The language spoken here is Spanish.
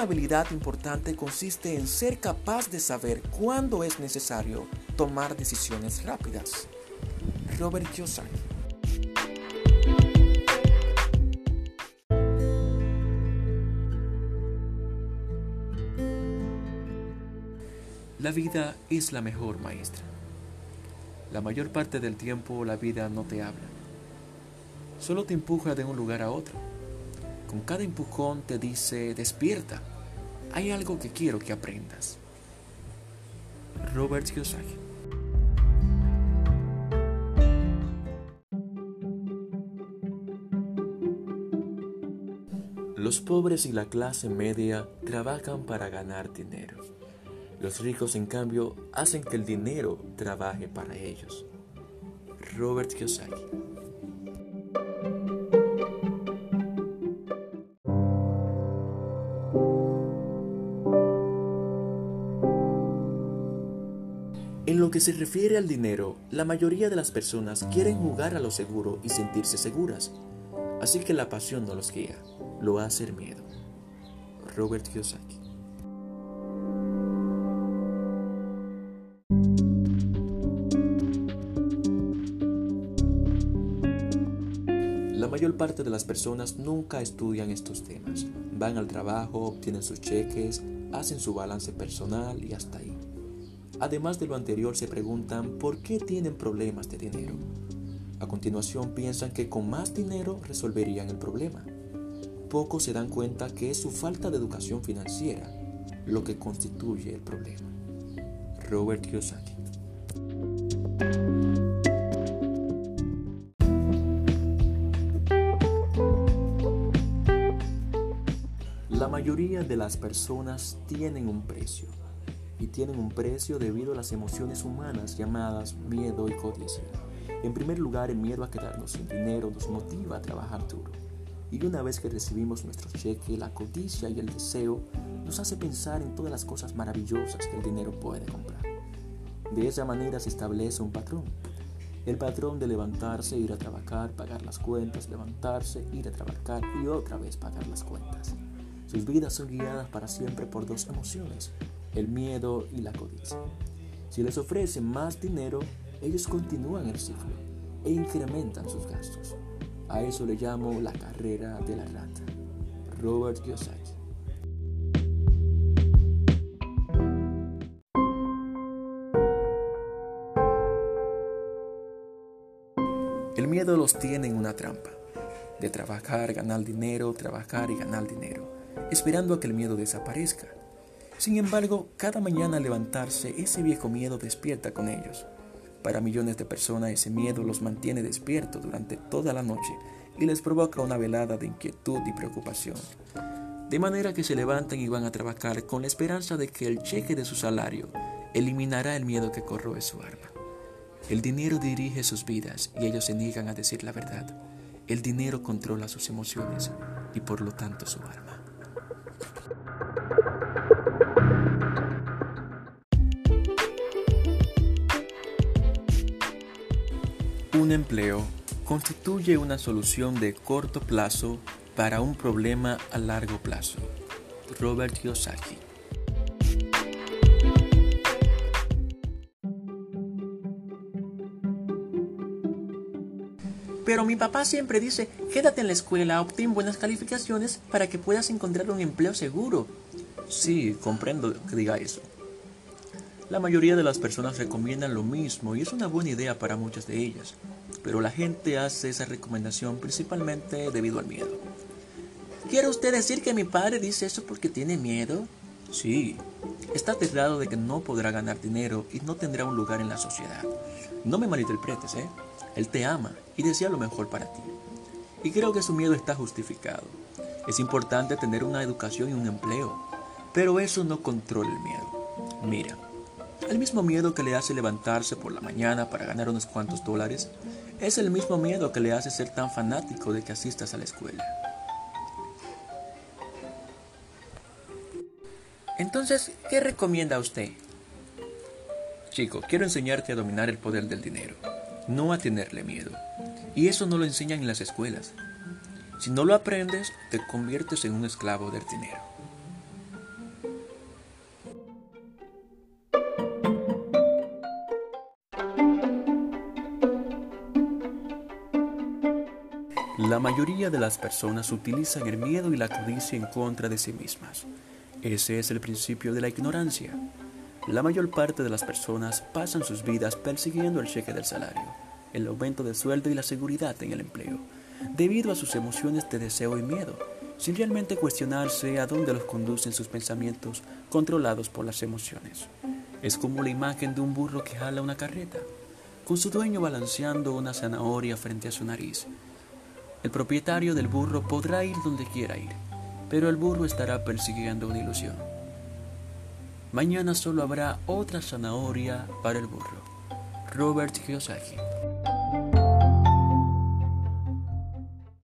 Una habilidad importante consiste en ser capaz de saber cuándo es necesario tomar decisiones rápidas. Robert Kiyosaki La vida es la mejor maestra. La mayor parte del tiempo la vida no te habla. Solo te empuja de un lugar a otro. Con cada empujón te dice, despierta. Hay algo que quiero que aprendas. Robert Kiyosaki Los pobres y la clase media trabajan para ganar dinero. Los ricos, en cambio, hacen que el dinero trabaje para ellos. Robert Kiyosaki. En lo que se refiere al dinero, la mayoría de las personas quieren jugar a lo seguro y sentirse seguras. Así que la pasión no los guía, lo hace el miedo. Robert Kiyosaki. La mayor parte de las personas nunca estudian estos temas. Van al trabajo, obtienen sus cheques, hacen su balance personal y hasta ahí. Además de lo anterior, se preguntan por qué tienen problemas de dinero. A continuación piensan que con más dinero resolverían el problema. Pocos se dan cuenta que es su falta de educación financiera lo que constituye el problema. Robert Kiyosaki La mayoría de las personas tienen un precio y tienen un precio debido a las emociones humanas llamadas miedo y codicia. En primer lugar, el miedo a quedarnos sin dinero nos motiva a trabajar duro. Y una vez que recibimos nuestro cheque, la codicia y el deseo nos hace pensar en todas las cosas maravillosas que el dinero puede comprar. De esa manera se establece un patrón. El patrón de levantarse, ir a trabajar, pagar las cuentas, levantarse, ir a trabajar y otra vez pagar las cuentas. Sus vidas son guiadas para siempre por dos emociones, el miedo y la codicia. Si les ofrecen más dinero, ellos continúan el ciclo e incrementan sus gastos. A eso le llamo la carrera de la rata. Robert Kiyosaki. El miedo los tiene en una trampa, de trabajar, ganar dinero, trabajar y ganar dinero, esperando a que el miedo desaparezca. Sin embargo, cada mañana al levantarse, ese viejo miedo despierta con ellos. Para millones de personas ese miedo los mantiene despiertos durante toda la noche y les provoca una velada de inquietud y preocupación. De manera que se levantan y van a trabajar con la esperanza de que el cheque de su salario eliminará el miedo que corroe su alma. El dinero dirige sus vidas y ellos se niegan a decir la verdad. El dinero controla sus emociones y por lo tanto su alma. Un empleo constituye una solución de corto plazo para un problema a largo plazo. Robert Kiyosaki Pero mi papá siempre dice, quédate en la escuela, obtén buenas calificaciones para que puedas encontrar un empleo seguro. Sí, comprendo que diga eso. La mayoría de las personas recomiendan lo mismo y es una buena idea para muchas de ellas, pero la gente hace esa recomendación principalmente debido al miedo. ¿Quiere usted decir que mi padre dice eso porque tiene miedo? Sí, está aterrado de que no podrá ganar dinero y no tendrá un lugar en la sociedad. No me malinterpretes, ¿eh? Él te ama y desea lo mejor para ti. Y creo que su miedo está justificado. Es importante tener una educación y un empleo, pero eso no controla el miedo. Mira, el mismo miedo que le hace levantarse por la mañana para ganar unos cuantos dólares es el mismo miedo que le hace ser tan fanático de que asistas a la escuela. Entonces, ¿qué recomienda usted? Chico, quiero enseñarte a dominar el poder del dinero, no a tenerle miedo. Y eso no lo enseñan en las escuelas. Si no lo aprendes, te conviertes en un esclavo del dinero. La mayoría de las personas utilizan el miedo y la codicia en contra de sí mismas. Ese es el principio de la ignorancia. La mayor parte de las personas pasan sus vidas persiguiendo el cheque del salario, el aumento de sueldo y la seguridad en el empleo, debido a sus emociones de deseo y miedo, sin realmente cuestionarse a dónde los conducen sus pensamientos controlados por las emociones. Es como la imagen de un burro que jala una carreta, con su dueño balanceando una zanahoria frente a su nariz. El propietario del burro podrá ir donde quiera ir, pero el burro estará persiguiendo una ilusión. Mañana solo habrá otra zanahoria para el burro. Robert Kiyosaki